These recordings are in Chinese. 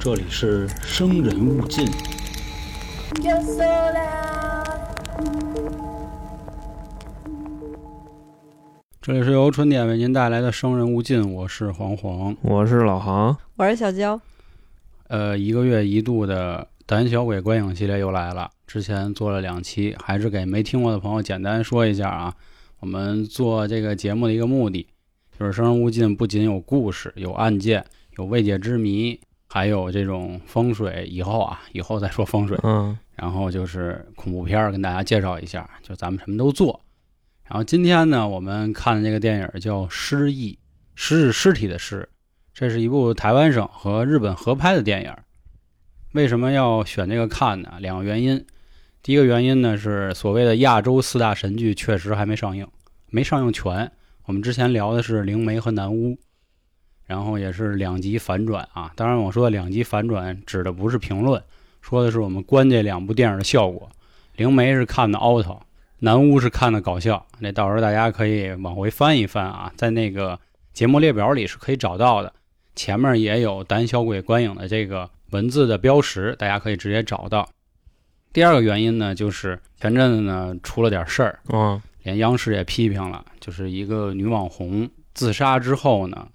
这里是生人勿近。这里是由春点为您带来的生人勿近，我是黄黄。我是老航，我是小娇，呃，一个月一度的胆小鬼观影系列又来了。之前做了两期，还是给没听过的朋友简单说一下啊。我们做这个节目的一个目的，就是生人勿近，不仅有故事、有案件、有未解之谜，还有这种风水。以后啊，以后再说风水。嗯，然后就是恐怖片儿，跟大家介绍一下，就咱们什么都做。然后今天呢，我们看的这个电影叫《失忆》，失是尸体的尸，这是一部台湾省和日本合拍的电影。为什么要选这个看呢？两个原因。第一个原因呢是所谓的亚洲四大神剧确实还没上映，没上映全。我们之前聊的是《灵媒》和《南巫》，然后也是两极反转啊。当然，我说的两极反转指的不是评论，说的是我们观这两部电影的效果。灵媒是看的凹头，南巫是看的搞笑。那到时候大家可以往回翻一翻啊，在那个节目列表里是可以找到的，前面也有胆小鬼观影的这个文字的标识，大家可以直接找到。第二个原因呢，就是前阵子呢出了点事儿，嗯，连央视也批评了，就是一个女网红自杀之后呢，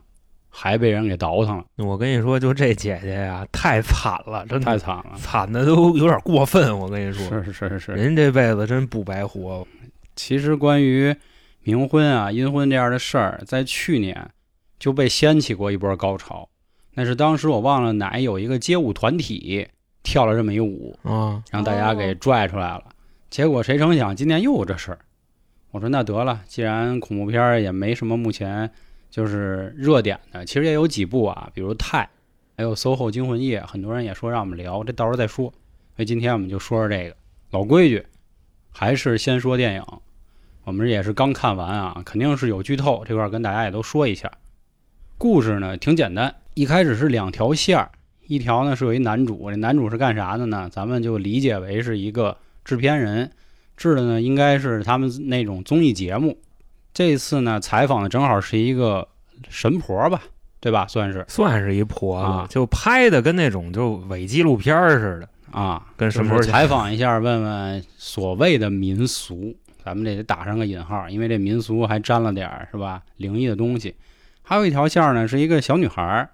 还被人给倒腾了，我跟你说，就这姐姐呀，太惨了，真的太惨了。惨的都有点过分。我跟你说，是是是是是，人这辈子真不白活。其实关于冥婚啊、阴婚这样的事儿，在去年就被掀起过一波高潮。那是当时我忘了哪有一个街舞团体跳了这么一舞，啊，让大家给拽出来了。结果谁成想今年又有这事儿。我说那得了，既然恐怖片儿也没什么目前就是热点的，其实也有几部啊，比如《泰》，还有《SOHO 惊魂夜》，很多人也说让我们聊，这到时候再说。所以今天我们就说说这个老规矩，还是先说电影。我们也是刚看完啊，肯定是有剧透，这块跟大家也都说一下。故事呢挺简单，一开始是两条线儿，一条呢是有一男主，这男主是干啥的呢？咱们就理解为是一个制片人，制的呢应该是他们那种综艺节目。这次呢采访的正好是一个神婆吧，对吧？算是算是一婆，啊就拍的跟那种就伪纪录片儿似的，啊，跟就神婆是采访一下，问问所谓的民俗，咱们这得打上个引号，因为这民俗还沾了点儿是吧灵异的东西。还有一条线呢，是一个小女孩儿。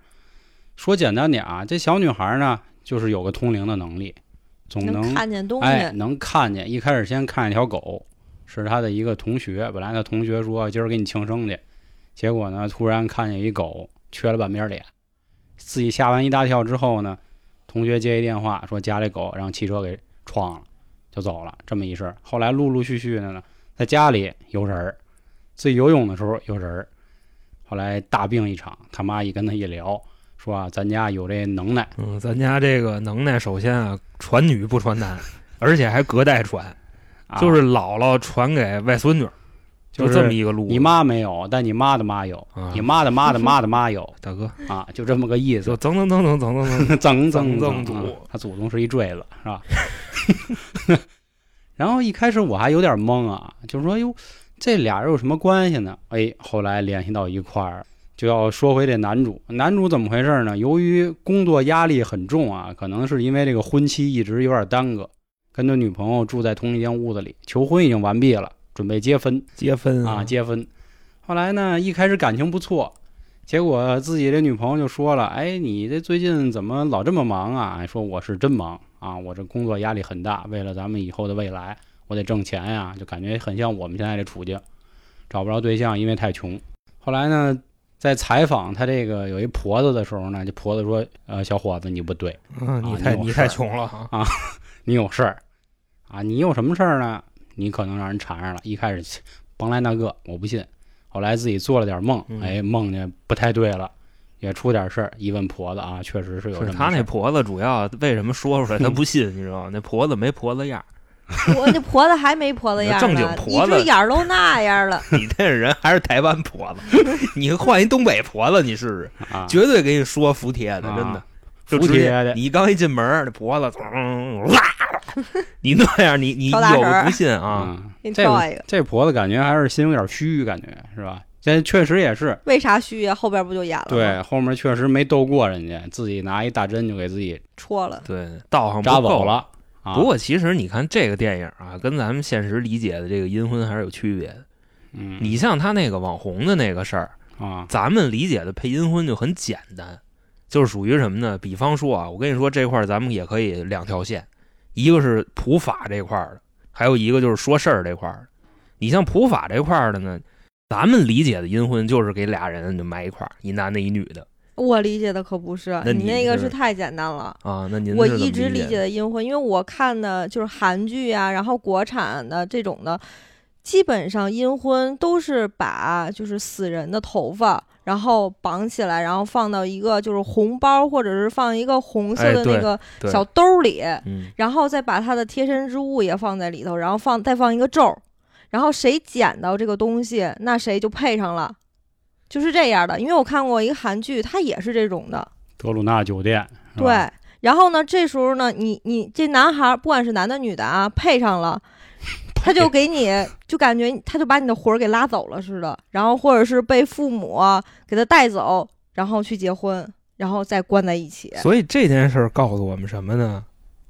说简单点啊，这小女孩呢，就是有个通灵的能力，总能看见东西，哎，能看见。一开始先看见一条狗，是他的一个同学。本来他同学说今儿给你庆生去，结果呢，突然看见一狗缺了半边脸，自己吓完一大跳之后呢，同学接一电话说家里狗让汽车给撞了，就走了。这么一事儿，后来陆陆续续的呢，在家里有人儿，自己游泳的时候有人儿，后来大病一场，他妈一跟他一聊，说啊，咱家有这能耐。嗯，咱家这个能耐，首先啊，传女不传男，而且还隔代传，就是姥姥传给外孙女，就是这么一个路。你妈没有，但你妈的妈有，啊你妈的妈的妈的妈有 大哥，啊，就这么个意就思。曾曾曾曾曾曾曾，曾曾祖啊他祖宗是一坠子，是吧？然后一开始我还有点懵啊，就是说哟，这俩人有什么关系呢？哎，后来联系到一块儿，就要说回这男主。男主怎么回事呢？由于工作压力很重啊，可能是因为这个婚期一直有点耽搁，跟他女朋友住在同一间屋子里，求婚已经完毕了，准备结婚。结婚啊，结婚。后来呢，一开始感情不错，结果自己这女朋友就说了：“哎，你这最近怎么老这么忙啊？”说我是真忙啊，我这工作压力很大，为了咱们以后的未来，我得挣钱呀，就感觉很像我们现在这处境，找不着对象，因为太穷。后来呢，在采访他这个有一婆子的时候呢，这婆子说：“呃，小伙子，你不对，嗯，你啊太你太穷了啊！你有事儿啊，你有什么事儿呢？你可能让人缠上了。一开始甭来那个，我不信。后来自己做了点梦，嗯哎，梦见不太对了，也出点事儿。一问婆子啊，确实是有什么是他那婆子主要为什么说出来他不信，你知道吗？那婆子没婆子样儿，我那婆子还没婆子样正经，婆子你这眼儿都那样了。你这人还是台湾婆子，你换一东北婆子，你试试，啊，绝对给你说服帖的，啊真的。就服直接帖的你刚一进门儿，那婆子，你那样，你你有个不信啊？嗯这这婆子感觉还是心有点虚，感觉是吧？这确实也是，为啥虚呀？后边不就演了吗？对，后面确实没斗过人家，自己拿一大针就给自己戳了。对，道行扎走了。啊，不过其实你看这个电影啊，跟咱们现实理解的这个阴婚还是有区别的。嗯，你像他那个网红的那个事儿，啊，咱们理解的配阴婚就很简单，就是属于什么呢？比方说啊，我跟你说这块儿咱们也可以两条线，一个是普法这块儿的，还有一个就是说事儿这块儿的。你像普法这块儿的呢，咱们理解的阴婚就是给俩人就埋一块儿，一男的，一女的我理解的可不是，那你那个是是太简单了。啊。那您我一直理解的的阴婚，因为我看的就是韩剧啊，然后国产的这种的，基本上阴婚都是把就是死人的头发，然后绑起来，然后放到一个就是红包或者是放一个红色的那个小兜里，嗯然后再把他的贴身之物也放在里头，然后放再放一个咒儿，然后谁捡到这个东西，那谁就配上了，就是这样的。因为我看过一个韩剧，它也是这种的，德鲁纳酒店，对。然后呢，这时候呢，你你这男孩儿不管是男的女的啊，配上了，他就给你就感觉他就把你的魂儿给拉走了似的，然后或者是被父母啊给他带走，然后去结婚，然后再关在一起。所以这件事儿告诉我们什么呢？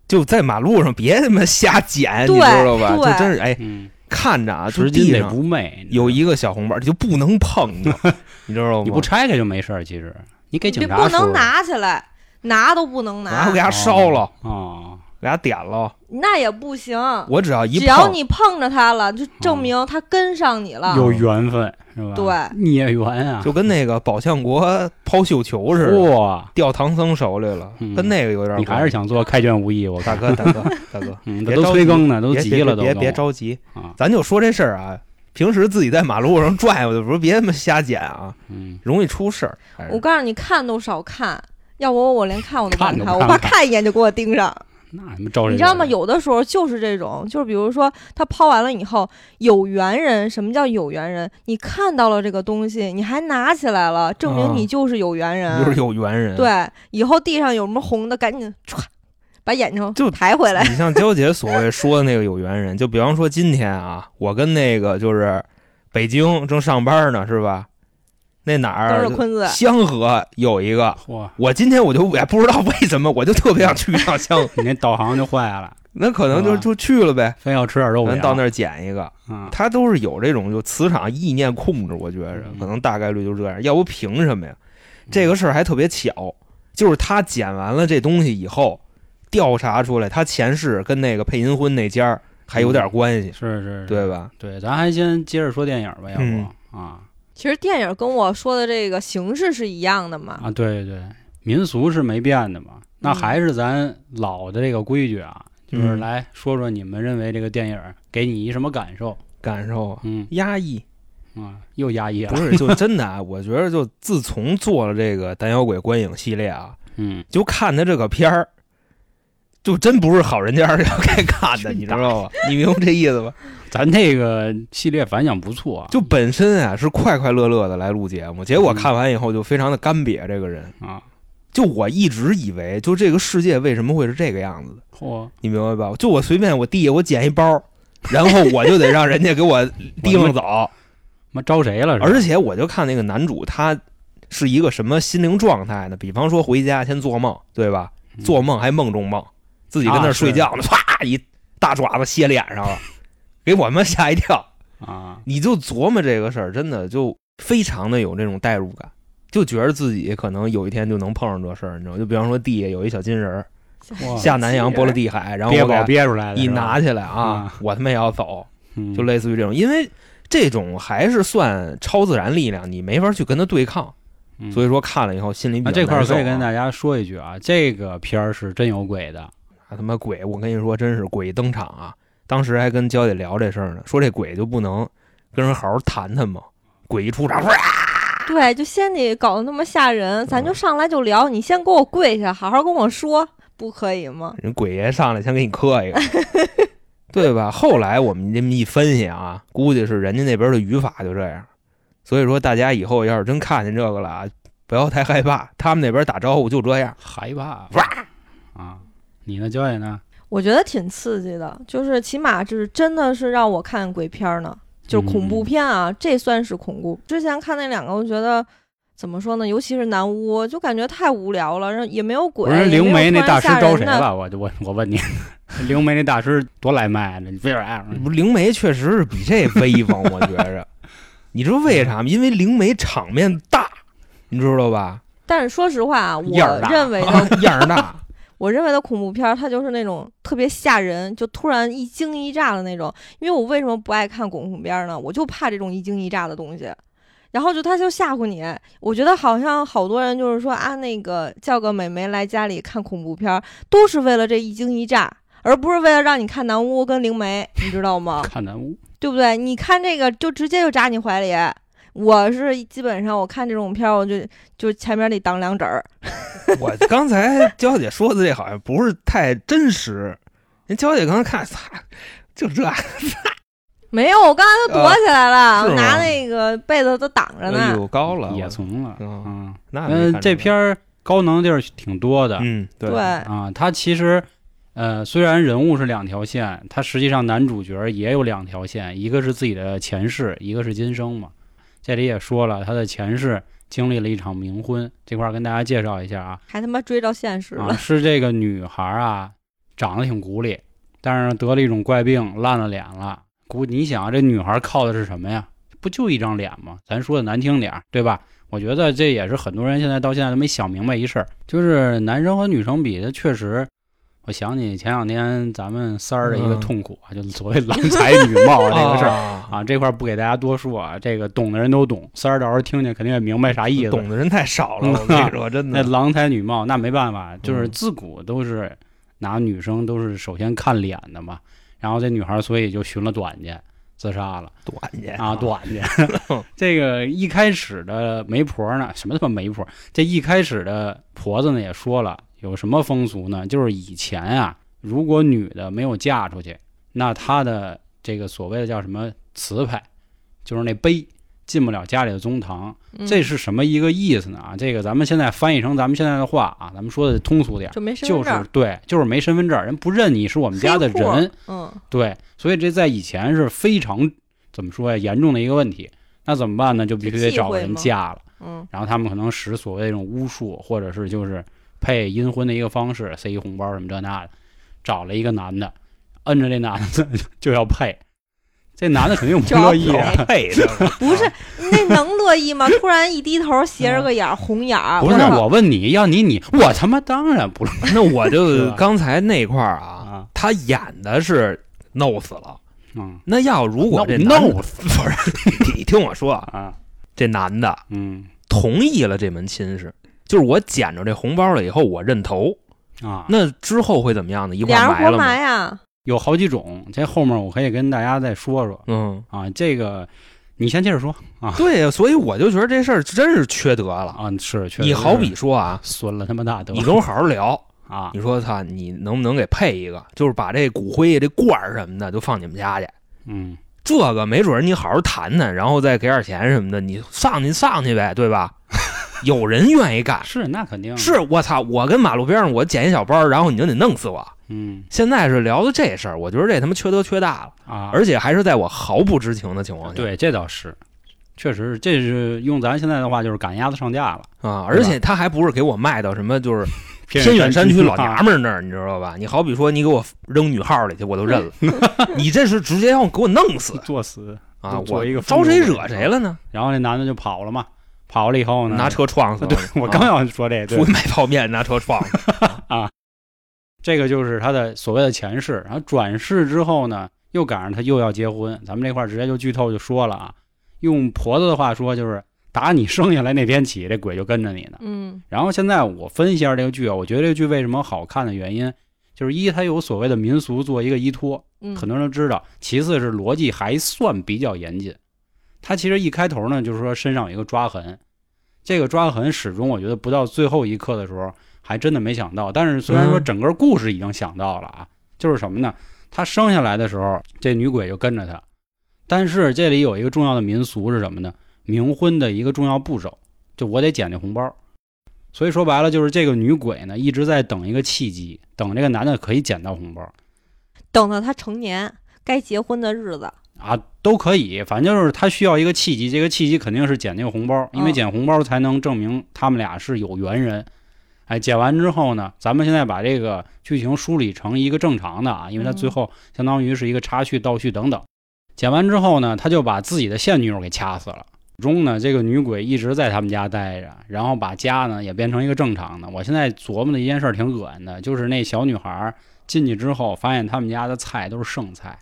就在马路上别他妈瞎捡，你对知道吧？就对真是哎，嗯，看着啊，就十斤得地上不昧，有一个小红包，就不能碰着，你知道吗？你不拆开就没事儿，其实你给你警察不能拿起来，拿都不能拿拿我给，它烧了，啊，给它点了，那也不行。我只要一只要，你碰着他了，就证明他跟上你了。有缘分是吧？对孽缘啊，就跟那个宝相国抛绣球似的，哇，掉唐僧手里了，嗯跟那个有点。你还是想做开卷无益，我大，哥，大哥，大哥，都催更呢，都别急了，都别别别着急，啊，咱就说这事儿啊。平时自己在马路上转悠的时候，别他妈瞎捡啊，嗯，容易出事儿。我告诉你，看都少看，要不我连看我都不敢看都看，我怕看一眼就给我盯上。那他妈招人你知道吗？有的时候就是这种，就是比如说他抛完了以后，有缘人，什么叫有缘人？你看到了这个东西，你还拿起来了，证明啊你就是有缘人。就是有缘人。，对，以后地上有什么红的，赶紧歘，把眼睛就抬回来。你像娇姐所谓说的那个有缘人，就比方说今天啊，我跟那个就是北京正上班呢，是吧？那哪儿都是坤子，香河有一个，嚯，我今天我就也不知道为什么，我就特别想去一趟香河，你那导航就坏了，那可能就啊就去了呗，非要吃点肉饼，咱到那儿捡一个。啊，他都是有这种就磁场意念控制，我觉着嗯可能大概率就这样，要不凭什么呀？这个事儿还特别巧，就是他捡完了这东西以后，调查出来他前世跟那个配银婚那家儿还有点关系，是是，对？吧？对，咱还先接着说电影吧，要嗯不啊其实电影跟我说的这个形式是一样的嘛。啊，对对，民俗是没变的嘛，那嗯还是咱老的这个规矩啊，就是嗯来说说你们认为这个电影给你一什么感受？感受啊嗯压抑，啊，又压抑了不，是就真的啊？我觉得就自从做了这个胆小鬼观影系列啊，嗯，就看他这个片儿，就真不是好人家要该看 的，你知道吧？你明白这意思吧？咱这个系列反响不错啊，就本身啊是快快乐乐的来录节目，结果看完以后就非常的干瘪。这个人，啊，就我一直以为，就这个世界为什么会是这个样子的？嚯，你明白吧？就我随便我地下我捡一包，然后我就得让人家给我提溜走，妈招谁了？而且我就看那个男主他是一个什么心灵状态呢？比方说回家先做梦，对吧？嗯做梦还梦中梦，自己跟那儿睡觉呢，唰一大爪子歇脸上了，给我们吓一跳。啊，你就琢磨这个事儿，真的就非常的有这种代入感，就觉得自己可能有一天就能碰上这事儿，你知道？就比方说地下有一小金人儿下南洋波罗的海，然后憋宝我憋出来的，一拿起来啊啊，我他妈也要走，嗯就类似于这种，因为这种还是算超自然力量，你没法去跟他对抗，嗯所以说看了以后心里比那较这块儿可以跟大家说一句啊，这个片儿是真有鬼的，啊他妈鬼，我跟你说，真是鬼登场啊！当时还跟娇姐聊这事儿呢，说这鬼就不能跟人好好谈谈吗？鬼一出场，哇对，就先得搞得那么吓人，嗯咱就上来就聊，你先给我跪下，好好跟我说，不可以吗？人鬼爷上来先给你磕一个，对吧？后来我们这么一分析啊，估计是人家那边的语法就这样，所以说大家以后要是真看见这个了啊，不要太害怕，他们那边打招呼就这样。害怕哇啊！你呢，焦爷呢？我觉得挺刺激的，就是起码就是真的是让我看鬼片儿呢。就是恐怖嗯片啊，这算是恐怖。之前看那两个，我觉得怎么说呢？尤其是南屋，就感觉太无聊了，然后也没有鬼，不是灵媒那大师招谁了？我就我我问你，灵媒那大师多来卖呢？你非这样？不灵媒确实是比这威风，我觉着。你知道为啥吗？因为灵媒场面大，你知道吧？但是说实话啊，我样儿大，认为的 啊样儿大。我认为的恐怖片儿，它就是那种特别吓人，就突然一惊一乍的那种。因为我为什么不爱看恐怖片儿呢？我就怕这种一惊一乍的东西。然后就他就吓唬你，我觉得好像好多人就是说啊，那个叫个美眉来家里看恐怖片儿，都是为了这一惊一乍，而不是为了让你看南屋跟灵媒，你知道吗？看南屋，对不对？你看这个就直接就扎你怀里。我是基本上我看这种片儿，我就就前面得挡两指儿。我刚才娇姐说的这好像不是太真实。人娇姐刚才看，操，就这，没有，我刚才都躲起来了，拿那个被子都挡着哎呢。呦高了，也从了。嗯嗯，那这片儿高能地儿挺多的。嗯对对，啊，它其实，呃，虽然人物是两条线，它实际上男主角也有两条线，一个是自己的前世，一个是今生嘛。这里也说了，他的前世经历了一场冥婚，这块儿跟大家介绍一下啊。还他妈追到现实啊，了。是这个女孩儿啊，长得挺古里，但是得了一种怪病，烂了脸了。估你想啊，这女孩靠的是什么呀？不就一张脸吗？咱说的难听点儿，对吧？我觉得这也是很多人现在到现在都没想明白一事儿，就是男生和女生比，他确实，我想起前两天咱们三儿的一个嗯痛苦啊，就是所谓郎才女貌这个事儿。啊，啊，这块儿不给大家多说啊，这个懂的人都懂，三儿到时候听听肯定也明白啥意思。懂的人太少了，嗯 我跟你说，真的。那郎才女貌，那没办法，就是嗯自古都是拿女生都是首先看脸的嘛。然后这女孩所以就寻了短见，自杀了短见啊，短见。这个一开始的媒婆呢，什么他妈媒婆？这一开始的婆子呢也说了，有什么风俗呢？就是以前啊，如果女的没有嫁出去，那她的这个所谓的叫什么词牌，就是那碑进不了家里的宗堂。嗯这是什么一个意思呢？啊，这个咱们现在翻译成咱们现在的话啊，咱们说的通俗点，就没身就是份证儿，对，就是没身份证，人不认你是我们家的人，嗯，对，所以这在以前是非常怎么说呀严重的一个问题。那怎么办呢？就必须得找个人嫁了，嗯，然后他们可能使所谓的这种巫术，或者是就是配阴婚的一个方式，塞一红包什么这那的，找了一个男的，摁着这男的 就要配，这男的肯定不乐意啊。配的，不是那能乐意吗？突然一低头，斜着个眼儿，红眼儿，不是，我那我问你要你你，我他妈当然不乐意那我就 刚才那块儿啊，啊，他演的是弄死了。嗯，那要如果这弄死不是你听我说啊，啊，这男的嗯同意了这门亲事，就是我捡着这红包了以后，我认头。啊，那之后会怎么样呢？一块埋了呀，有好几种，这后面我可以跟大家再说说嗯，啊。这个你先接着说啊对呀，所以我就觉得这事儿真是缺德了。啊，是，缺德你好比说啊，损了他妈大德，你跟我好好聊，啊你说他，你能不能给配一个？就是把这骨灰、这罐儿什么的都放你们家去。嗯这个没准儿你好好谈谈，然后再给点钱什么的，你上去上去呗，对吧？有人愿意干，是那肯定是我操！我跟马路边上我捡一小包，然后你就得弄死我。嗯现在是聊的这事儿，我觉得这他妈缺德缺大了，啊，而且还是在我毫不知情的情况下。对这倒是，确实是，这是用咱现在的话就是赶鸭子上架了，啊，而且他还不是给我卖到什么就是 偏偏远山区老娘啊们儿那儿，你知道吧？你好比说你给我扔女号里去，我都认了。你这是直接要给我弄死 作死，啊！我一个招谁惹谁了呢？然后那男的就跑了嘛，跑了以后呢，拿车撞死了对。我刚要说这，对出去买泡面，拿车撞死 啊。这个就是他的所谓的前世，然后转世之后呢，又赶上他又要结婚，咱们这块儿直接就剧透就说了啊，用婆子的话说就是打你生下来那天起，这鬼就跟着你呢。嗯然后现在我分析一下这个剧啊，我觉得这个剧为什么好看的原因，就是一它有所谓的民俗做一个依托，嗯，很多人都知道；其次是逻辑还算比较严谨。它其实一开头呢，就是说身上有一个抓痕，这个抓痕始终我觉得不到最后一刻的时候，还真的没想到。但是虽然说嗯整个故事已经想到了啊，就是什么呢？他生下来的时候，这女鬼就跟着他，但是这里有一个重要的民俗是什么呢？冥婚的一个重要步骤，就我得捡这红包。所以说白了，就是这个女鬼呢一直在等一个契机，等这个男的可以捡到红包。等到他成年该结婚的日子，啊，都可以，反正就是他需要一个契机，这个契机肯定是捡那个红包，因为嗯捡红包才能证明他们俩是有缘人。哎，捡完之后呢，咱们现在把这个剧情梳理成一个正常的啊，因为他最嗯后相当于是一个插叙、倒叙等等。捡完之后呢，他就把自己的现女友给掐死了。中呢，这个女鬼一直在他们家待着，然后把家呢也变成一个正常的。我现在琢磨的一件事儿挺恶心的，就是那小女孩儿进去之后，发现他们家的菜都是剩菜。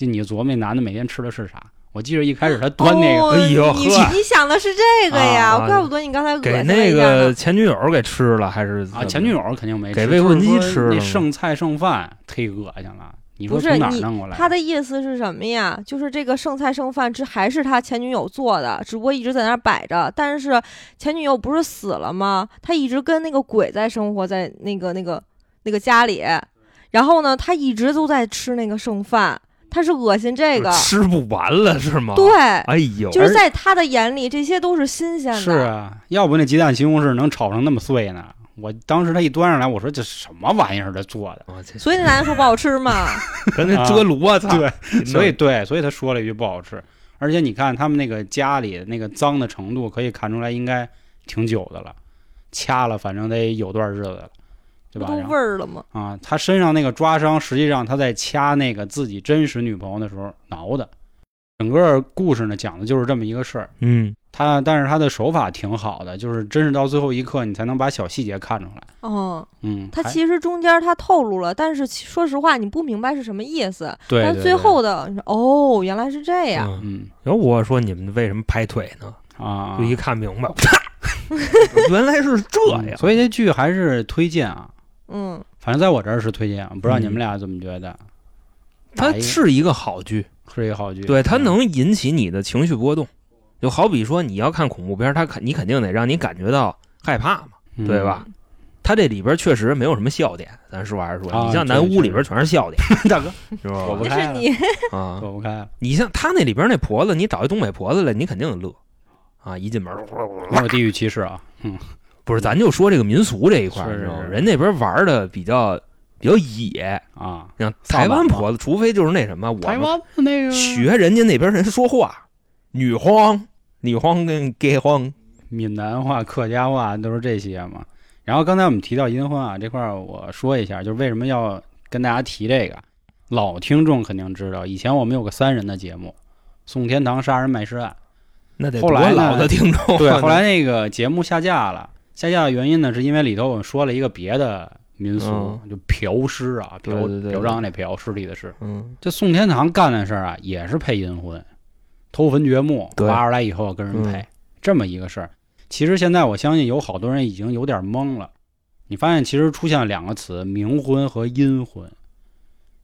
就你琢磨那男的每天吃的是啥？我记得一开始他端那个，哦哎呦你呵你想的是这个呀？啊怪不得你刚才恶给那个前女友给吃了，还是啊，前女友肯定没吃，给未婚妻吃了吗剩菜剩饭忒恶心了。你说不是从哪儿你弄过来？他的意思是什么呀？就是这个剩菜剩饭，这还是他前女友做的，只不过一直在那儿摆着。但是前女友不是死了吗？他一直跟那个鬼在生活在那个那个那个家里，然后呢，他一直都在吃那个剩饭，他是恶心这个。吃不完了是吗？对，哎呦，就是在他的眼里，这些都是新鲜的。是啊，要不那鸡蛋西红柿能炒成那么碎呢？我当时他一端上来，我说这什么玩意儿？这做的？所以那男的说不好吃嘛。跟那遮炉啊，对，所以对，所以他说了一句不好吃。而且你看他们那个家里那个脏的程度，可以看出来应该挺久的了，掐了反正得有段日子了，对吧？都味儿了吗？啊，他身上那个抓伤，实际上他在掐那个自己真实女朋友的时候挠的。整个故事呢讲的就是这么一个事儿。嗯，他但是他的手法挺好的，就是真是到最后一刻你才能把小细节看出来。哦，嗯，他其实中间他透露了，但是说实话，你不明白是什么意思。但最对对对后的你说哦，原来是这样。嗯。嗯然后我说你们为什么拍腿呢？啊，就一看明白 原来是这样。嗯所以这剧还是推荐啊。嗯，反正在我这儿是推荐，不知道你们嗯俩怎么觉得？它是一个好剧，是一个好剧，对它嗯能引起你的情绪波动。就好比说你要看恐怖片，它肯你肯定得让你感觉到害怕嘛，嗯对吧？它这里边确实没有什么笑点，咱实话实说，啊你像南屋里边全是笑点，大哥，是吧？我不开 啊，躲不开了。你像他那里边那婆子，你找一东北婆子来，你肯定乐啊！一进门，没有地域歧视啊，嗯，不是，咱就说这个民俗这一块儿，是你知道吗是人那边玩的比较比较野，啊，像台湾婆子，除非就是那什么，我台湾那个学人家那边人说话，女皇、女皇跟 gay 皇，闽南话、客家话都是这些嘛。然后刚才我们提到阴婚啊这块，儿，我说一下，就是为什么要跟大家提这个。老听众肯定知道，以前我们有个三人的节目《宋天堂杀人卖尸案那得后来呢多老的听众啊。》，对，后来那个节目下架了。下架的原因呢，是因为里头我们说了一个别的民俗，嗯就嫖尸啊，嫖嫖娼那嫖，尸体的尸。嗯，这宋天堂干的事儿啊，也是配阴婚，偷坟掘墓，挖出来以后跟人配，嗯这么一个事儿。其实现在我相信有好多人已经有点懵了。你发现其实出现了两个词：冥婚和阴婚。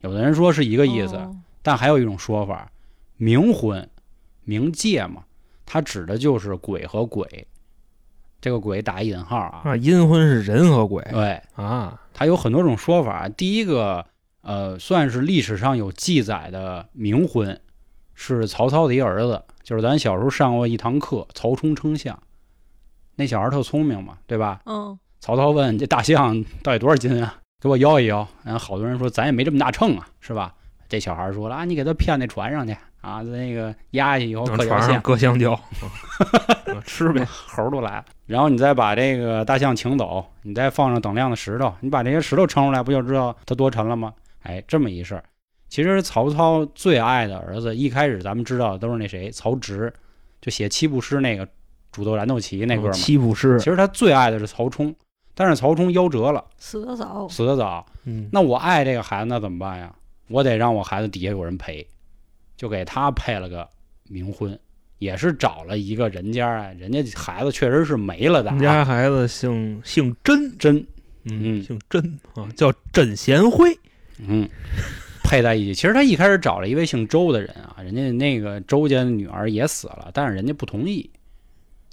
有的人说是一个意思，哦但还有一种说法，冥婚，冥界嘛，它指的就是鬼和鬼。这个鬼打引号啊，啊，阴婚是人和鬼对，啊，它有很多种说法。第一个，呃，算是历史上有记载的冥婚，是曹操的一个儿子，就是咱小时候上过一堂课，曹冲称象。那小孩特聪明嘛，对吧？嗯，曹操问这大象到底多少斤啊？给我摇一摇。然后好多人说咱也没这么大秤啊，是吧？这小孩说了啊，你给他骗那船上去啊，那个压下去以后往搁点线，船上搁香蕉，嗯吃呗。猴都来了。然后你再把这个大象请走，你再放上等量的石头，你把这些石头称出来，不就知道它多沉了吗？哎，这么一事儿。其实曹操最爱的儿子，一开始咱们知道的都是那谁，曹植，就写七步诗那个煮豆燃豆萁那个嘛。七步诗其，实他最爱的是曹冲，但是曹冲夭折了，死得早。死得早。嗯，那我爱这个孩子，那怎么办呀？我得让我孩子底下有人陪，就给他配了个冥婚，也是找了一个人家啊，人家孩子确实是没了的咱啊，家孩子姓姓甄，甄嗯，嗯姓甄啊，叫甄贤辉。嗯配在一起。其实他一开始找了一位姓周的人啊，人家那个周家的女儿也死了，但是人家不同意，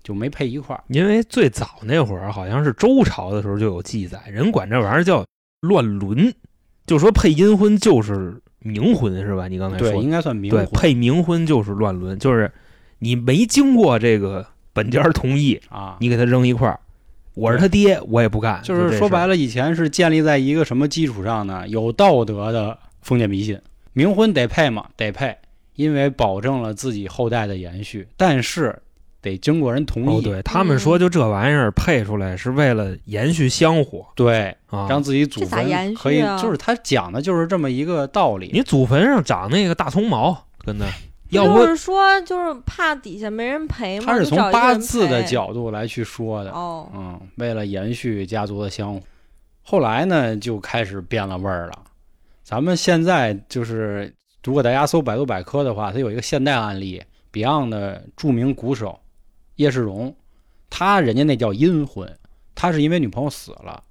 就没配一块儿。因为最早那会儿好像是周朝的时候就有记载，人管这玩意儿叫乱伦，就说配阴婚就是冥婚是吧？你刚才对，说应该算冥对，婚配冥婚就是乱伦，就是你没经过这个本家同意，啊。你给他扔一块儿，我是他爹，我也不干。就是说白了，了，以前是建立在一个什么基础上呢？有道德的封建迷信，冥婚得配嘛？得配，因为保证了自己后代的延续，但是得经过人同意。哦，对他们说，就这玩意儿配出来是为了延续香火对啊。让自己祖坟可以，啊就是他讲的就是这么一个道理。你祖坟上长那个大葱毛，跟那要不就是说，就是怕底下没人陪吗，他是从八字的角度来去说的。哦，嗯，为了延续家族的香火，后来呢就开始变了味儿了。咱们现在就是，如果大家搜百度百科的话，它有一个现代案例，Beyond 的著名鼓手叶世荣，他人家那叫阴婚，他是因为女朋友死了，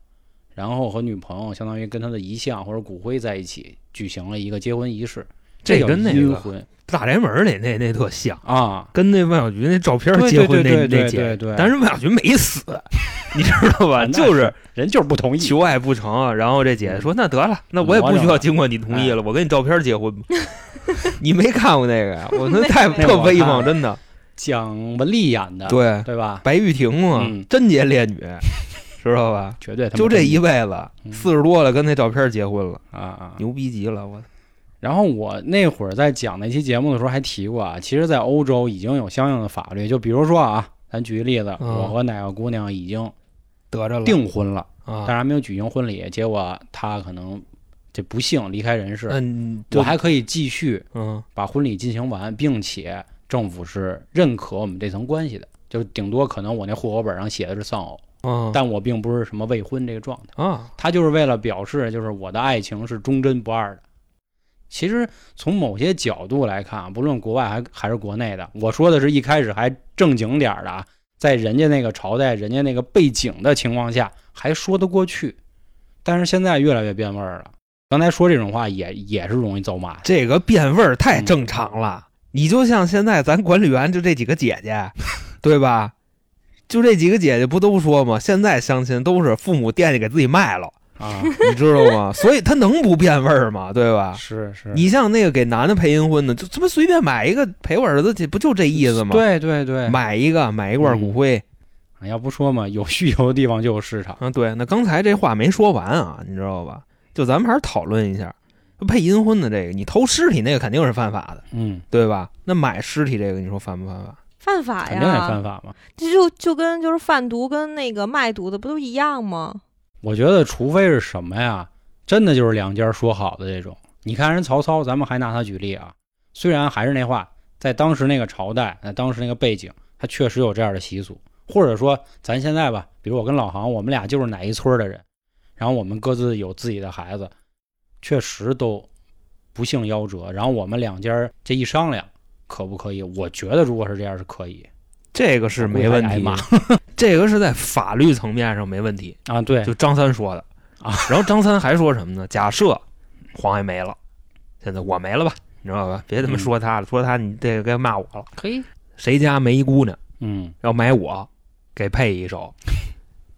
然后和女朋友相当于跟他的遗像或者骨灰在一起举行了一个结婚仪式，这叫跟那个阴婚大宅门里那那特像，啊，跟那万小菊那照片结婚那那姐对对但是万小菊没死，你知道吧？就是人就是不同意，求爱不成，然后这姐姐说：“那得了，那我也不需要经过你同意了，我跟你照片结婚吧。”你没看过那个呀？我那太特威风，真的。蒋雯丽演的，对，对吧？白玉婷嘛嗯，贞洁烈女，知道吧？绝对就这一辈子，嗯四十多了，跟那照片结婚了，啊啊！牛逼极了！我然后我那会儿在讲那期节目的时候还提过啊，其实，在欧洲已经有相应的法律，就比如说啊，咱举个例子，嗯我和哪个姑娘已经得着了订婚了，啊但是还没有举行婚礼，结果她可能这不幸离开人世，嗯，我还可以继续嗯把婚礼进行完，并且政府是认可我们这层关系的，就顶多可能我那户口本上写的是丧偶，嗯但我并不是什么未婚这个状态。啊，他就是为了表示，就是我的爱情是忠贞不二的。其实从某些角度来看啊，不论国外还还是国内的，我说的是一开始还正经点儿的啊，在人家那个朝代、人家那个背景的情况下，还说得过去。但是现在越来越变味儿了。刚才说这种话也也是容易遭骂。这个变味儿太正常了。你就像现在咱管理员就这几个姐姐，对吧？就这几个姐姐不都说吗？现在相亲都是父母惦记给自己卖了，啊，你知道吗？所以他能不变味儿吗？对吧？是是，你像那个给男的陪阴婚的，就他妈随便买一个陪我儿子去，不就这意思吗？，对对对，买一个买一罐骨灰。要不说嘛，有需求的地方就有市场。啊，对，那刚才这话没说完啊，你知道吧？就咱们还是讨论一下，配阴婚的这个，你偷尸体那个肯定是犯法的，嗯，对吧？那买尸体这个，你说犯不犯法？犯法呀肯定得犯，法嘛。这就就跟就是贩毒跟那个卖毒的不都一样吗？我觉得，除非是什么呀，真的就是两家说好的这种。你看人曹操，咱们还拿他举例啊。虽然还是那话，在当时那个朝代，在当时那个背景，他确实有这样的习俗。或者说，咱现在吧，比如我跟老杭，我们俩就是哪一村的人，然后我们各自有自己的孩子，确实都不幸夭折。然后我们两家这一商量，可不可以？我觉得如果是这样是可以这个是没问题 这个是在法律层面上没问题。啊。对，就张三说的啊，然后张三还说什么呢？假设黄爷没了，现在我没了吧，你知道吧？别他妈嗯说他了，说他你这个该骂我了。可以。谁家没一姑娘嗯，要买我，给配一手，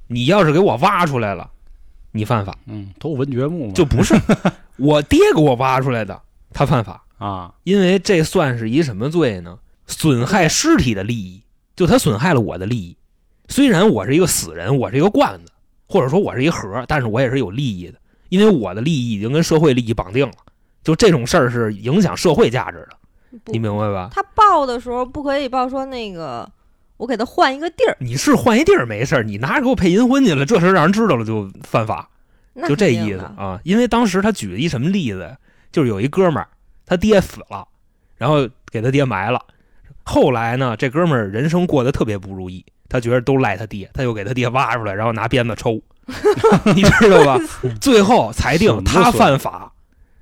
你要是给我挖出来了，你犯法，嗯，都文掘墓嘛，就不是 我爹给我挖出来的，他犯法，啊，因为这算是一什么罪呢？损害尸体的利益，就他损害了我的利益。虽然我是一个死人，我是一个罐子，或者说我是一盒，但是我也是有利益的，因为我的利益已经跟社会利益绑定了。就这种事儿是影响社会价值的，你明白吧？他报的时候不可以报说那个我给他换一个地儿，你是换一地儿没事儿，你拿着给我配阴婚去了，这事让人知道了就犯法。就这意思啊。因为当时他举了一什么例子？就是有一哥们儿，他爹死了，然后给他爹埋了。后来呢，这哥们儿人生过得特别不如意，他觉得都赖他爹，他又给他爹挖出来，然后拿鞭子抽，你知道吧？最后裁定他犯法，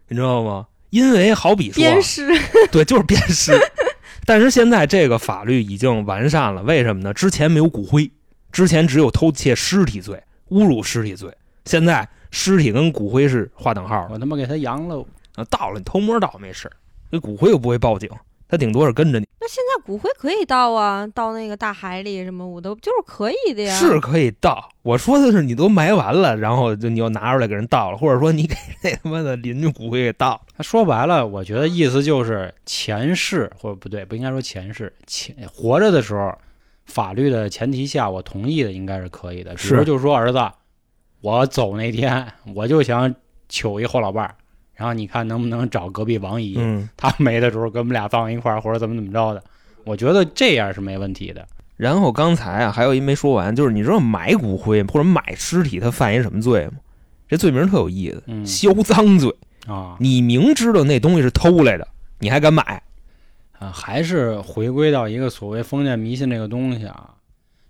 你知道吗？因为好比说，鞭尸，对，就是鞭尸。但是现在这个法律已经完善了，为什么呢？之前没有骨灰，之前只有偷窃尸体罪、侮辱尸体罪，现在尸体跟骨灰是划等号的。我他妈给他扬喽。啊，到了你偷摸倒没事儿，这骨灰又不会报警，他顶多是跟着你，那现在骨灰可以倒啊，倒那个大海里什么我都就是可以的呀。是可以倒。我说的是你都埋完了，然后就你又拿出来给人倒了，或者说你给那他妈的邻居骨灰给倒了。他说白了，我觉得意思就是前世或者不对，不应该说前世，前活着的时候，法律的前提下，我同意的应该是可以的。比如是就是说儿子，我走那天我就想求一后老伴儿，然后你看能不能找隔壁王姨，嗯，她没的时候跟我们俩放一块儿，或者怎么怎么着的。我觉得这样是没问题的。然后刚才啊还有一没说完，就是你知道买骨灰或者买尸体他犯一什么罪吗？这罪名特有意思，嗯销赃罪。啊你明知道那东西是偷来的，你还敢买？啊，还是回归到一个所谓封建迷信这个东西啊。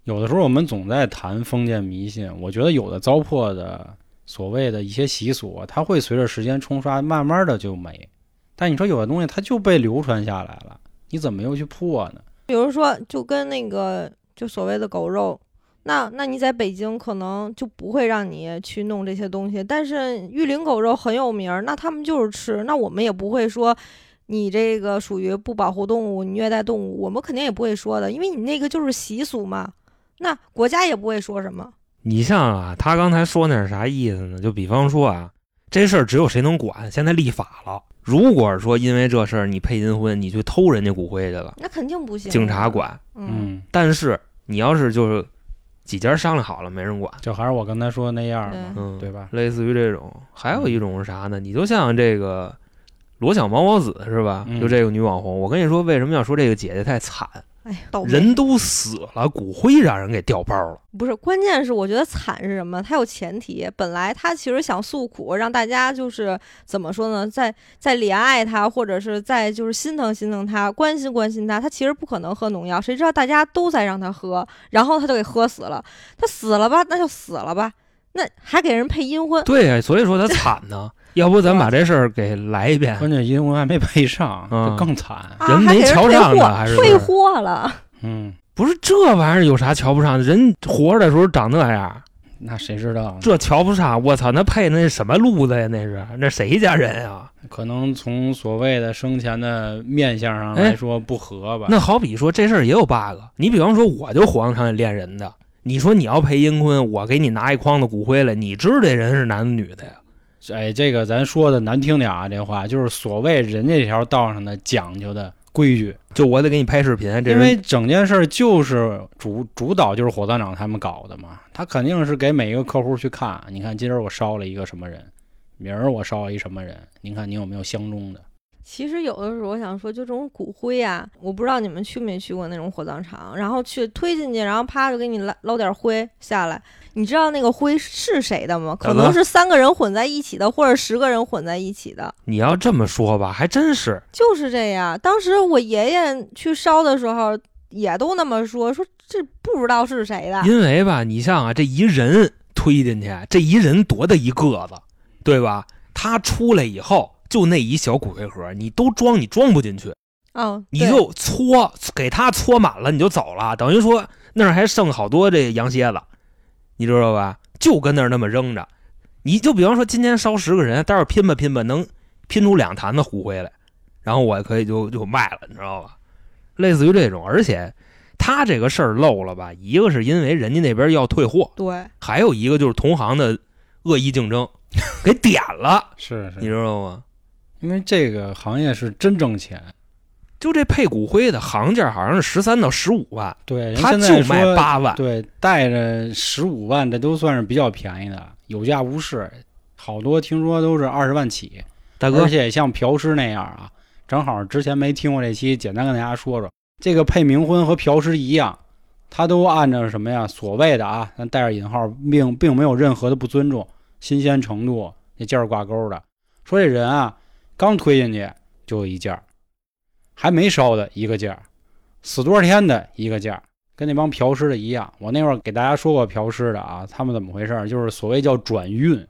有的时候我们总在谈封建迷信，我觉得有的糟粕的所谓的一些习俗，它会随着时间冲刷，慢慢的就没。但你说有的东西它就被流传下来了，你怎么又去破呢？比如说，就跟那个就所谓的狗肉，那那你在北京可能就不会让你去弄这些东西，但是玉林狗肉很有名，那他们就是吃，那我们也不会说你这个属于不保护动物，虐待动物，我们肯定也不会说的，因为你那个就是习俗嘛，那国家也不会说什么。你像啊，他刚才说那是啥意思呢？就比方说啊，这事儿只有谁能管？现在立法了。如果说因为这事儿你配阴婚，你去偷人家骨灰去了，那肯定不行。警察，管。嗯，嗯，但是你要是就是几家商量好了，没人管。就还是我刚才说的那样嘛，嗯，对吧？类似于这种，还有一种是啥呢？你就像这个罗小毛毛子是吧？嗯就这个女网红，我跟你说，为什么要说这个姐姐太惨？哎呀，人都死了，骨灰让人给调包了。不是，关键是我觉得惨是什么？他有前提，本来他其实想诉苦，让大家就是怎么说呢，在在怜爱他，或者是在就是心疼心疼他，关心关心他。他其实不可能喝农药，谁知道大家都在让他喝，然后他就给喝死了。他死了吧，那就死了吧，那还给人配阴婚，对呀，所以说他惨呢。要不咱把这事儿给来一遍？关键阴婚还没配上，嗯就更惨。啊，人没瞧上货呢还是退货了。嗯，不是这玩意儿有啥瞧不上的？人活着的时候长那样，那谁知道呢？这瞧不上？我操，那配那什么路子呀？那是那谁家人啊？可能从所谓的生前的面相上哎来说不合吧。那好比说这事儿也有 bug。你比方说，我就火葬场里练人的，你说你要配阴婚，我给你拿一筐子骨灰来，你知道这人是男的女的呀？哎，这个咱说的难听点啊，这话就是所谓人家这条道上的讲究的规矩，就我得给你拍视频，这因为整件事就是主主导就是火葬场他们搞的嘛，他肯定是给每一个客户去看，你看今儿我烧了一个什么人，明儿我烧了一什么人，您看您有没有相中的？其实有的时候我想说，就这种骨灰啊，我不知道你们去没去过那种火葬场，然后去推进去，然后啪就给你捞捞点灰下来。你知道那个灰是谁的吗？可能是三个人混在一起的，或者十个人混在一起的，你要这么说吧，还真是。就是这样。当时我爷爷去烧的时候，也都那么说，说这不知道是谁的。因为吧，你像啊，这一人推进去，这一人多大一个子，对吧？他出来以后，就那一小骨灰盒，你都装，你装不进去，你就搓，给他搓满了，你就走了，等于说那儿还剩好多这羊蝎子，你知道吧？就跟那儿那么扔着。你就比方说今天烧十个人，待会儿拼吧拼吧，能拼出两坛子骨灰来，然后我也可以就就卖了，你知道吧？类似于这种，而且他这个事儿漏了吧？一个是因为人家那边要退货，对，还有一个就是同行的恶意竞争，给点了，是你知道吗？因为这个行业是真挣钱，就这配骨灰的行价好像是十三到十五万，对，人他现在就卖说八万。对，带着十五万，这都算是比较便宜的，有价无市。好多听说都是二十万起，大哥而，且像嫖尸那样啊，正好之前没听过这期，简单跟大家说说，这个配冥婚和嫖尸一样，他都按照什么呀？所谓的啊，咱带着引号，并并没有任何的不尊重，新鲜程度那件儿挂钩的。说这人啊，刚推进去就有一件儿，还没烧的一个件儿，死多少天的一个件儿，跟那帮嫖尸的一样。我那会儿给大家说过嫖尸的啊，他们怎么回事儿？就是所谓叫转运。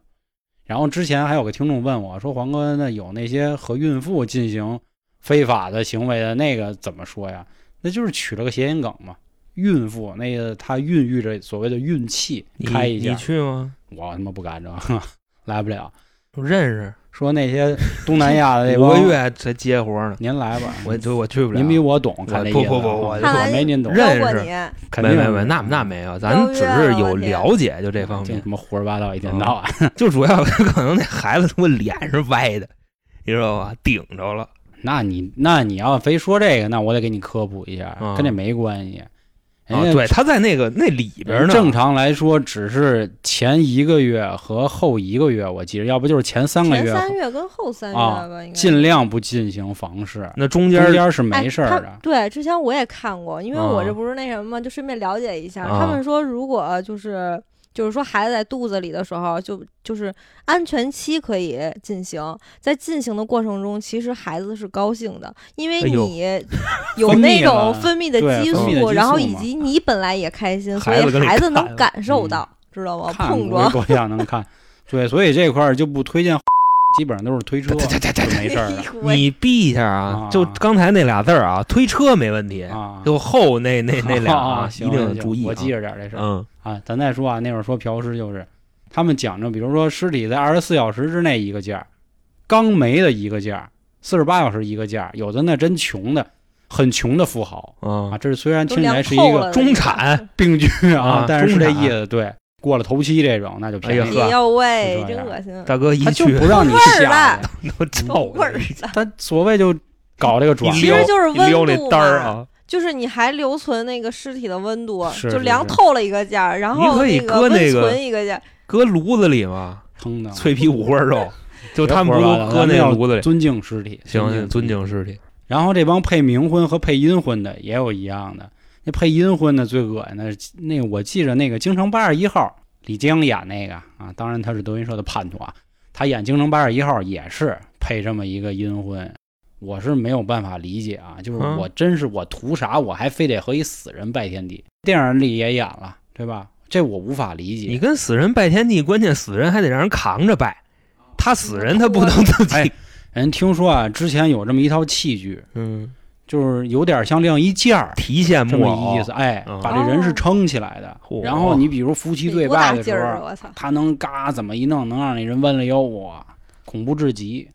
然后之前还有个听众问我说：“黄哥，那有那些和孕妇进行非法的行为的那个怎么说呀？那就是取了个谐音梗嘛。孕妇那个她孕育着所谓的运气，你你开一下，去吗？我他妈不敢这，来不了。认识，说那些东南亚的那 个月才接活呢，您来吧，我就我去不了。您比我懂，看不不不我我没您懂，认识肯定没没没，那那没有，咱只是有了解，就这方面什么，胡说八道，一天到晚。就主要 可能那孩子他妈脸是歪的，你知道吧？顶着了。那你那你要非说这个，那我得给你科普一下，嗯跟这没关系。啊，人家对，他在那个那里边呢，正常来说只是前一个月和后一个月，我记得，要不就是前三个前月，三月跟后三月啊吧，应该尽量不进行房事，那中间中间是哎没事的。对，之前我也看过，因为我啊这不是那什么嘛，就顺便了解一下。啊他们说，如果就是就是说孩子在肚子里的时候，就就是安全期可以进行，在进行的过程中，其实孩子是高兴的，因为你 有那种分泌的激素，然后以及你本来也开心，所以孩子能感受嗯到，知道吗？碰撞。鬼多样能看，对，所以这块儿就不推荐，基本上都是推车，对对对对就没事儿了。你避一下啊啊，就刚才那俩字儿啊，推车没问题，啊。就后那那 那俩啊，一定注意啊。我记着点儿这事儿。嗯。啊。咱再说啊，那会儿说嫖尸就是，他们讲究，比如说尸体在二十四小时之内一个价儿，刚没的一个价儿，四十八小时一个价儿，有的那真穷的，很穷的富豪。啊，啊，这是虽然听起来是一个中产 病句啊啊，但是是这意思，对，过了头七这种那就便宜了，哎呦喂真恶心，大哥一他就去不让你下 臭味儿。他所谓就搞这个转其实就是温度嘛啊，就是你还留存那个尸体的温度，是就是凉透了一个价儿，然后你可以搁那个存一个价儿，搁炉子里嘛，腾的。脆皮五花肉，就他们不搁那炉子里？尊敬尸体，行行，尊敬敬尸体。然后这帮配冥婚和配阴婚的也有一样的，那配阴婚的最恶心的，那我记着那个《京城八十一号》，李江演那个啊，当然他是德云社的叛徒啊，他演《京城八十一号》也是配这么一个阴婚，我是没有办法理解啊，就是嗯我真是我图啥，我还非得和一死人拜天地？电影里也演了，对吧？这我无法理解。你跟死人拜天地，关键死人还得让人扛着拜，他死人他不能自己。哎人听说啊，之前有这么一套器具，嗯，就是有点像晾衣架儿，提线这木偶么意思，哎，嗯把这人是撑起来的。嚯然后你比如夫妻对拜的时！候，我操！他能嘎怎么一弄，能让那人弯了腰，哇，恐怖至极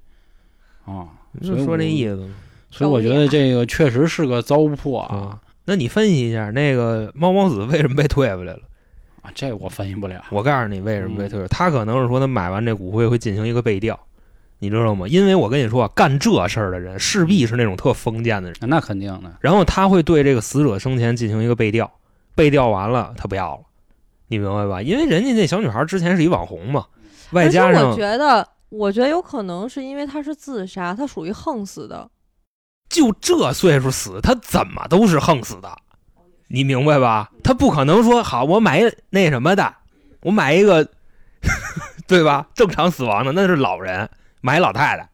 啊！所以就说我那意思嘛。所以我觉得这个确实是个糟粕啊啊，那你分析一下，那个猫猫子为什么被退回来了？啊，这我分析不了。我告诉你为什么被嗯退回，他可能是说他买完这骨灰会进行一个背调，你知道吗？因为我跟你说啊，干这事儿的人势必是那种特封建的人，那肯定的，然后他会对这个死者生前进行一个背调，背调完了他不要了，你明白吧？因为人家那小女孩之前是一网红嘛，外加上我觉得，我觉得有可能是因为她是自杀，她属于横死的。就这岁数死，她怎么都是横死的，你明白吧？她不可能说好，我买那什么的，我买一个，对吧？正常死亡的那是老人，买老太太，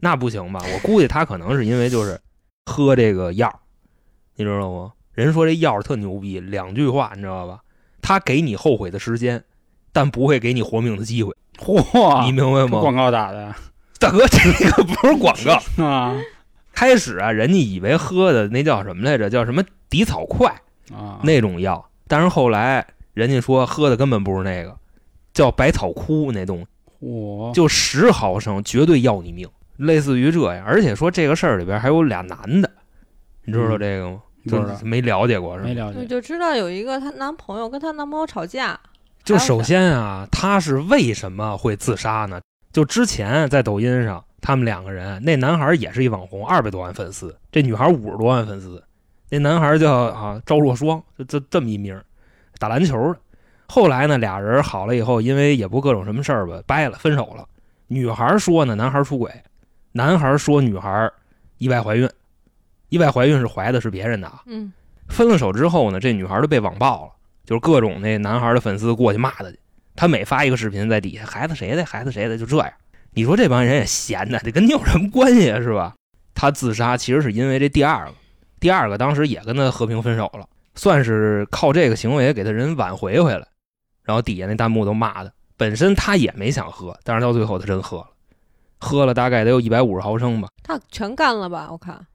那不行吧？我估计他可能是因为就是喝这个药，你知道吗？人说这药特牛逼，两句话你知道吧？他给你后悔的时间，但不会给你活命的机会，嚯，你明白吗？广告打的 大哥，这个不是广告。啊开始啊，人家以为喝的那叫什么来着？叫什么敌草快啊，那种药，但是后来人家说喝的根本不是那个，叫百草枯那东西，嚯，就十毫升，绝对要你命，类似于这样。而且说这个事儿里边还有俩男的，你知道这个吗？就没了解过是吗？没了解。我就知道有一个她男朋友跟她男朋友吵架，就首先啊，她是为什么会自杀呢？就之前在抖音上，他们两个人，那男孩也是一网红，二百多万粉丝，这女孩五十多万粉丝。那男孩叫啊赵若霜，就这这么一名，打篮球的。后来呢，俩人好了以后，因为也不各种什么事儿吧，掰了，分手了。女孩说呢，男孩出轨；男孩说女孩意外怀孕，意外怀孕是怀的是别人的啊。嗯，分了手之后呢，这女孩就被网暴了，就是各种那男孩的粉丝过去骂她去。他每发一个视频，在底下孩子谁的，孩子谁的，就这样。你说这帮人也闲的，这跟你有什么关系啊？是吧？他自杀其实是因为这第二个，第二个当时也跟他和平分手了，算是靠这个行为给他人挽回回来。然后底下那弹幕都骂的，本身他也没想喝，但是到最后他真喝了，喝了大概得有一百五十毫升吧。她全干了吧？我看，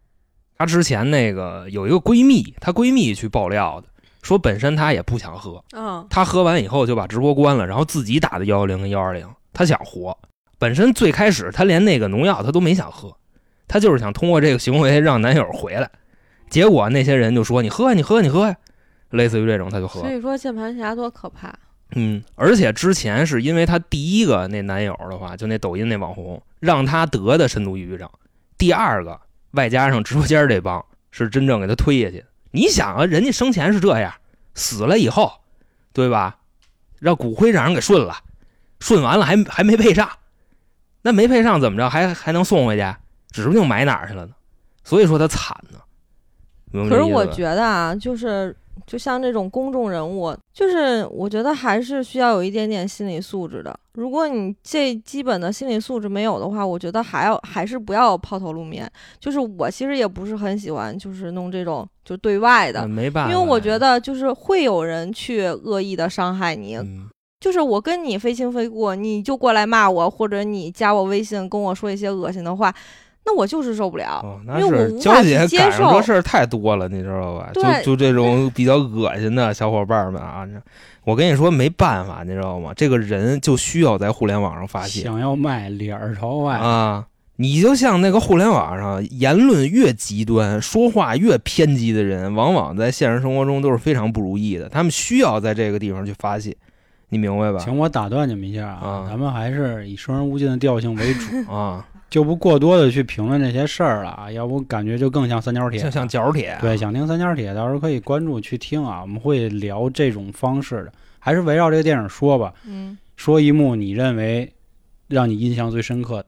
她之前那个有一个闺蜜，她闺蜜去爆料的，说本身她也不想喝，嗯，她喝完以后就把直播关了，然后自己打的幺幺零跟幺二零，她想活。本身最开始她连那个农药她都没想喝，她就是想通过这个行为让男友回来。结果那些人就说：“你喝呀，你喝呀，你喝呀。”类似于这种，她就喝所。以说键盘侠多可怕。嗯，而且之前是因为她第一个那男友的话，就那抖音那网红，让她得的深度抑郁症；第二个外加上直播间这帮是真正给她推下去。你想啊，人家生前是这样，死了以后，对吧？让骨灰让人给顺了，顺完了还还没配上，那没配上怎么着？还还能送回去？指不定埋哪儿去了呢。所以说他惨呢。可是我觉得啊，就是就像这种公众人物，就是我觉得还是需要有一点点心理素质的。如果你这基本的心理素质没有的话，我觉得还要还是不要抛头露面。就是我其实也不是很喜欢，就是弄这种就对外的，没办法因，为我觉得就是会有人去恶意的伤害你。嗯就是我跟你非亲非故，你就过来骂我，或者你加我微信跟我说一些恶心的话，那我就是受不了。那是为我无法娇姐去接赶上受这事儿太多了，你知道吧？就就这种比较恶心的小伙伴们啊，我跟你说没办法，你知道吗？这个人就需要在互联网上发泄想要卖脸儿朝外，啊。你就像那个互联网上言论越极端、说话越偏激的人，往往在现实生活中都是非常不如意的。他们需要在这个地方去发泄，你明白吧？行，我打断你们一下啊啊，咱们还是以生人勿近的调性为主，啊，就不过多的去评论这些事儿了啊，要不感觉就更像三角铁。就像角铁啊，对，想听三角铁，到时候可以关注去听啊，我们会聊这种方式的，还是围绕这个电影说吧。嗯，说一幕你认为让你印象最深刻的，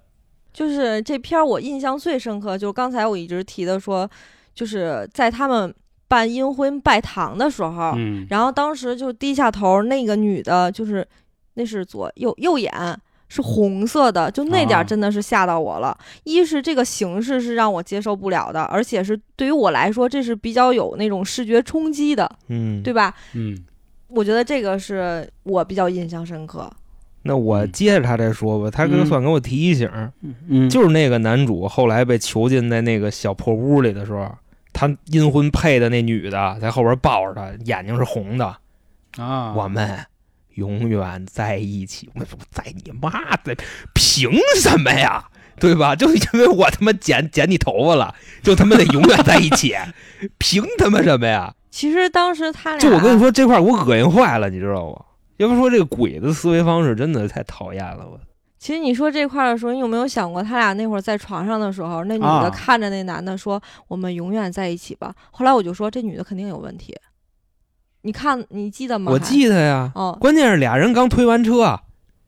就是这片儿我印象最深刻，就是刚才我一直提的说，就是在他们办阴婚拜堂的时候，嗯，然后当时就低下头，那个女的，就是那是左右右眼是红色的，就那点真的是吓到我了。一是这个形式是让我接受不了的，而且是对于我来说，这是比较有那种视觉冲击的，嗯，对吧？嗯，我觉得这个是我比较印象深刻。那我嗯接着他再说吧，他给嗯算给我提一醒，嗯，就是那个男主后来被囚禁在那个小破屋里的时候，他阴婚配的那女的在后边抱着他，眼睛是红的。啊，我们永远在一起。我说在你妈的，凭什么呀？对吧？就因为我他妈剪剪你头发了，就他妈得永远在一起，凭他妈什么呀？其实当时他俩，就我跟你说，这块儿我恶心坏了，你知道吗？要不说这个鬼的思维方式真的太讨厌了，我其实你说这块儿的时候，你有没有想过，他俩那会儿在床上的时候，那女啊的看着那男的说：“我们永远在一起吧。”后来我就说，这女的肯定有问题。你看，你记得吗？我记得呀。哦，关键是俩人刚推完车，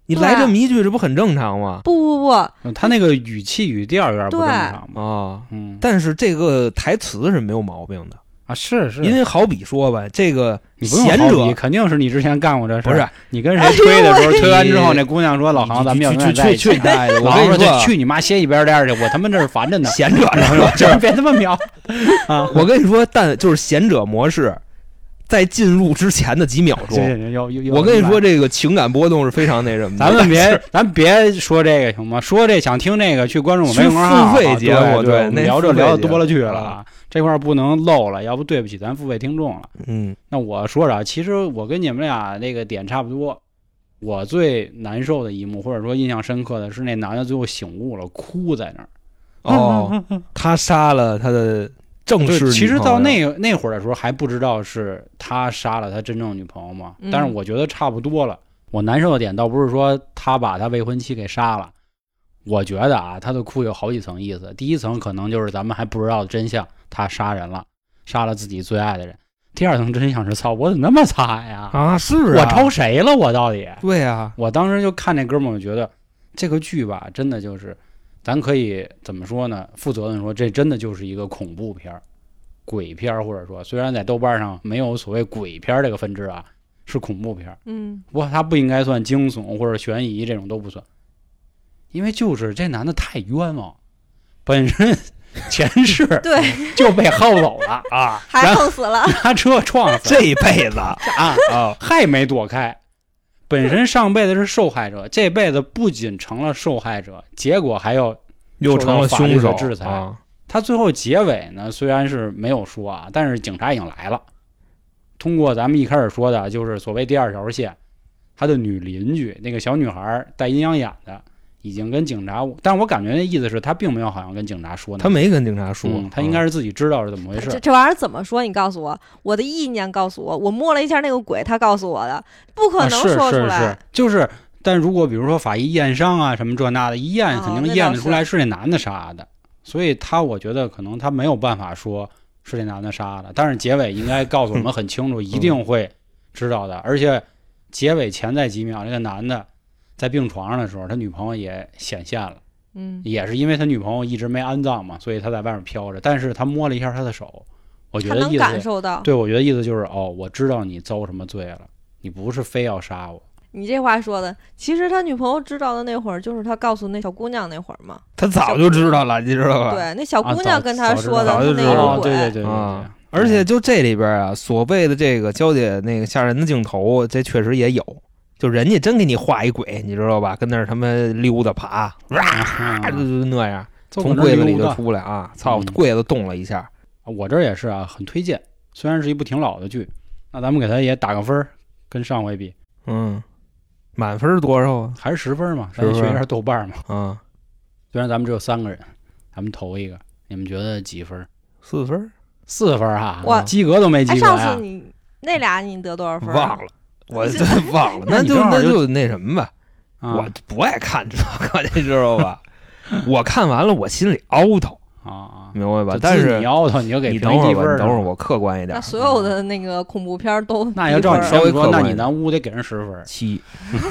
你来这么一句，这不很正常吗？不不不，他那个语气语调有点不正常嘛，啊，嗯，但是这个台词是没有毛病的，啊是是，因为好比说吧，这个贤者肯定是你之前干过这事儿，不是你跟谁推的时候，推完之后，那姑娘说：“老杭，咱们要去去去去。”大爷！我老杭说：“跟你说啊，这去你妈，歇一边儿去！我他妈这是烦着呢。贤者”然后说：“这别他妈瞄啊！我跟你说，但就是贤者模式，在进入之前的几秒钟，我跟你说，，这个情感波动是非常那什么的。咱们别 咱别说这个行吗？说这想听这个，去关注我们付费节目对，聊这聊的多了去了这块不能漏了，要不对不起咱付费听众了。嗯那我说说啊，其实我跟你们俩那个点差不多。我最难受的一幕，或者说印象深刻的是那男的最后醒悟了，哭在那儿。哦，他杀了他的正对式，其实到那那会儿的时候还不知道是他杀了他真正女朋友嘛，嗯但是我觉得差不多了。我难受的点倒不是说他把他未婚妻给杀了，我觉得啊，他的哭有好几层意思。第一层可能就是咱们还不知道的真相，他杀人了，杀了自己最爱的人。第二层真相是，操，我怎么那么惨呀？啊，是啊我啊，招谁了？我到底？对啊，我当时就看那哥们儿，我觉得这个剧吧，真的就是，咱可以怎么说呢？负责任说，这真的就是一个恐怖片儿、鬼片儿，或者说，虽然在豆瓣上没有所谓鬼片儿这个分支啊，是恐怖片儿。嗯，不过它不应该算惊悚或者悬疑这种都不算，因为就是这男的太冤枉，本身前世对，就被薅走了啊，还然后横死了。拿车撞死了这辈子啊。啊，还没躲开。本身上辈子是受害者，这辈子不仅成了受害者，结果还要又成了凶手的制裁啊，他最后结尾呢，虽然是没有说啊，但是警察已经来了。通过咱们一开始说的，就是所谓第二条线，他的女邻居那个小女孩戴阴阳眼的，已经跟警察，但我感觉那意思是他并没有好像跟警察说呢，他没跟警察说嗯，他应该是自己知道是怎么回事。这这玩意儿怎么说？你告诉我，我的意念告诉我，我摸了一下那个鬼，他告诉我的，不可啊能是是说出来。是，就是，但如果比如说法医验伤啊什么这那的，一验哦肯定验得出来是那男的杀的，所以他我觉得可能他没有办法说是这男的杀的，但是结尾应该告诉我们很清楚，一定会知道的。而且结尾前在几秒，那个男的在病床上的时候，他女朋友也显现了，嗯，也是因为他女朋友一直没安葬嘛，所以他在外面飘着。但是他摸了一下他的手，我觉得意思，感受到。对我觉得意思就是，哦，我知道你遭什么罪了，你不是非要杀我。你这话说的，其实他女朋友知道的那会儿，就是他告诉那小姑娘那会儿嘛。他早就知道了，你知道吧？对，那小姑娘跟他说的，那早就知道哦，个鬼，对对对对对啊，而且就这里边啊，所谓的这个娇姐那个吓人的镜头，这确实也有。就人家真给你画一鬼，你知道吧？跟那儿他妈溜达爬，哇，就就那样，从柜子里就出来啊！操嗯，柜子动了一下，我这儿也是啊，很推荐。虽然是一部挺老的剧，那咱们给他也打个分儿，跟上回比嗯，满分多少啊？还是十分嘛，10分咱学一下豆瓣嘛。啊，虽然咱们只有三个人，咱们投一个，你们觉得几分？四分，四分啊哇，及格都没及哎，格呀上次。你那俩你得多少分？忘了，我真忘了。那那就那就那什么吧，啊我不爱看这个，你知道吧？我看完了，我心里凹头，啊啊，明白吧？但是你凹头，你就给你等会儿吧，等会儿，我客观一点那，所有的那个恐怖片儿都那要照你低分儿稍微这么说，那你客观一点咱屋得给人十分，七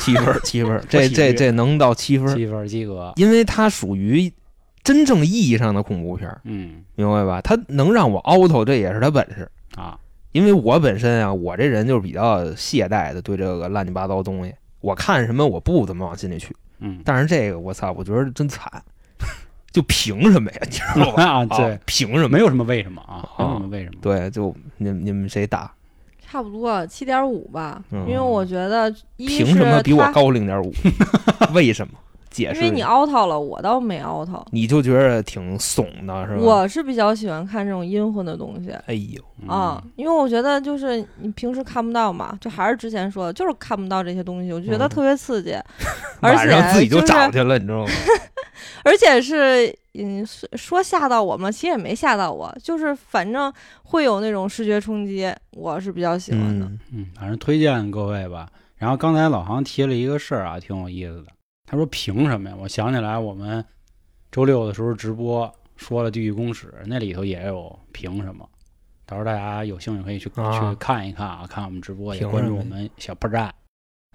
七分，七分，这这这能到七分，七分及格。因为它属于真正意义上的恐怖片儿，嗯明白吧？它能让我凹头，这也是它本事。啊，因为我本身啊，我这人就是比较懈怠的，对这个乱七八糟东西，我看什么我不怎么往心里去。嗯，但是这个我操，我觉得真惨，就凭什么呀？你知道吧？啊，对啊，凭什么？没有什么为什么啊，没有啊什么为什么。对，就你你们谁打？差不多七点五吧，嗯因为我觉得一凭什么比我？高零点五？为什么？解释。因为你 out 了，我倒没 out。你就觉得挺怂的是吧？我是比较喜欢看这种阴魂的东西哎呦，嗯啊，因为我觉得就是你平时看不到嘛，就还是之前说的，就是看不到这些东西，我就觉得嗯特别刺激，而晚上自己就就是找去了，你知道吗？而且是嗯说说吓到我吗？其实也没吓到我，就是反正会有那种视觉冲击，我是比较喜欢的。嗯嗯，反正推荐各位吧。然后刚才老航提了一个事儿啊，挺有意思的。他说凭什么呀？我想起来我们周六的时候直播说了《地狱公使》，那里头也有凭什么。到时候大家有兴趣可以去、啊去看一看啊，看我们直播，也关注我们小破站。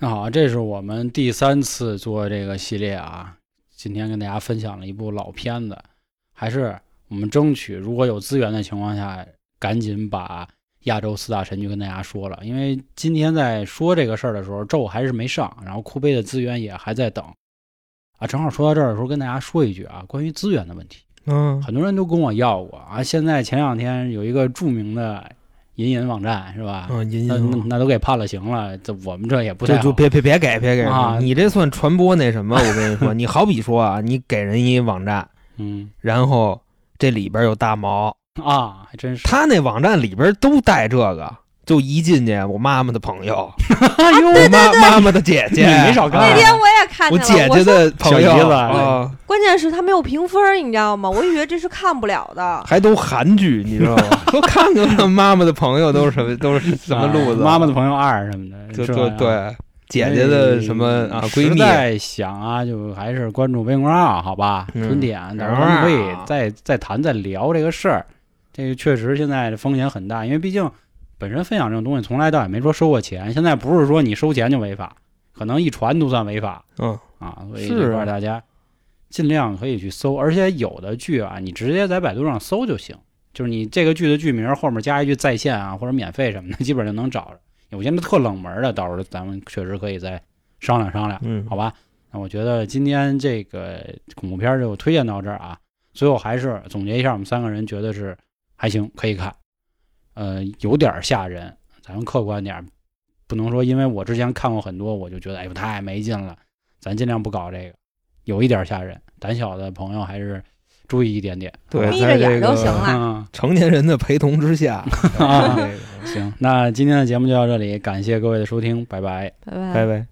那好，这是我们第三次做这个系列啊。今天跟大家分享了一部老片子，还是我们争取如果有资源的情况下，赶紧把亚洲四大神剧跟大家说了。因为今天在说这个事儿的时候，咒还是没上，然后酷贝的资源也还在等。啊，正好说到这儿的时候，跟大家说一句啊，关于资源的问题，嗯，很多人都跟我要过啊。现在前两天有一个著名的银银网站是吧？嗯，银那那那都给判了刑了，这我们这也不太好就就别别别给别给啊你这算传播那什么？我跟你说，你好比说啊，你给人一网站，嗯然后这里边有大毛，啊，还真是。他那网站里边都带这个。就一进去，我妈妈的朋友，我妈妈妈的姐姐，你没少干啊那天我也看我见了，我姐姐的朋友啊，关键是他没有评分，你知道吗？我以为这是看不了的。还都韩剧，你知道吗？都看看看妈妈的朋友都是什么，都是什么路子？啊妈妈的朋友二什么的，就对，姐姐的什么啊闺蜜，实在想啊，就还是关注微公众号，好吧？嗯春点，到时候可以再再谈再聊这个事儿。这个确实现在的风险很大，因为毕竟本身分享这种东西从来倒也没说收过钱，现在不是说你收钱就违法，可能一传都算违法嗯，啊。所以是这块啊儿大家尽量可以去搜，而且有的剧啊，你直接在百度上搜就行，就是你这个剧的剧名后面加一句在线啊或者免费什么的，基本上能找着。有些那特冷门的，到时候咱们确实可以再商量商量。嗯，好吧，那我觉得今天这个恐怖片儿就推荐到这儿啊。最后还是总结一下，我们三个人觉得是还行，可以看。呃，有点吓人，咱们客观点儿，不能说因为我之前看过很多，我就觉得哎呦太没劲了。咱尽量不搞这个，有一点吓人，胆小的朋友还是注意一点点。对，眯着眼在这个就行了嗯，成年人的陪同之下，啊这个 行，那今天的节目就到这里，感谢各位的收听，拜拜。拜拜拜拜。